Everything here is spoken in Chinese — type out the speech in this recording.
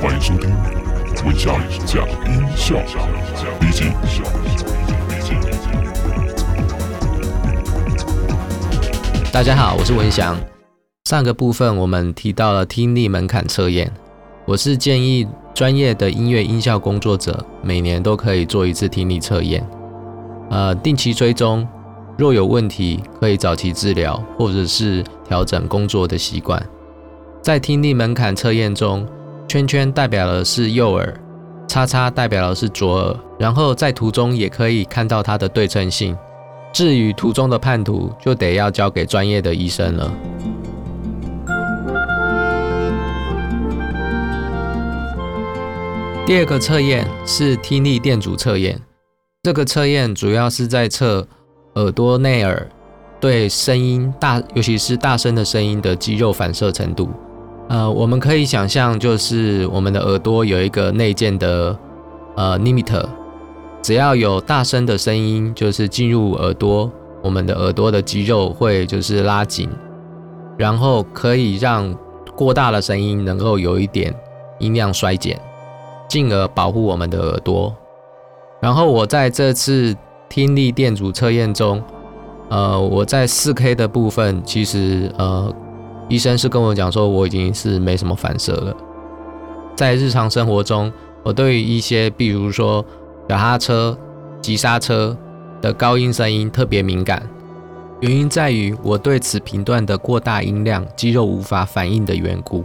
欢迎收听文祥讲音效。第一集。大家好，我是文祥。上个部分我们提到了听力门槛测验，我是建议专业的音乐音效工作者每年都可以做一次听力测验，呃，定期追踪，若有问题可以早期治疗，或者是调整工作的习惯。在听力门槛测验中，圈圈代表的是右耳，叉叉代表的是左耳，然后在图中也可以看到它的对称性。至于图中的叛徒，就得要交给专业的医生了。第二个测验是听力电阻测验，这个测验主要是在测耳朵内耳对声音大，尤其是大声的声音的肌肉反射程度。呃，我们可以想象，就是我们的耳朵有一个内建的呃 limiter，只要有大声的声音，就是进入耳朵，我们的耳朵的肌肉会就是拉紧，然后可以让过大的声音能够有一点音量衰减，进而保护我们的耳朵。然后我在这次听力电阻测验中，呃，我在 4K 的部分，其实呃。医生是跟我讲说，我已经是没什么反射了。在日常生活中，我对于一些，比如说脚踏车、急刹车的高音声音特别敏感，原因在于我对此频段的过大音量，肌肉无法反应的缘故。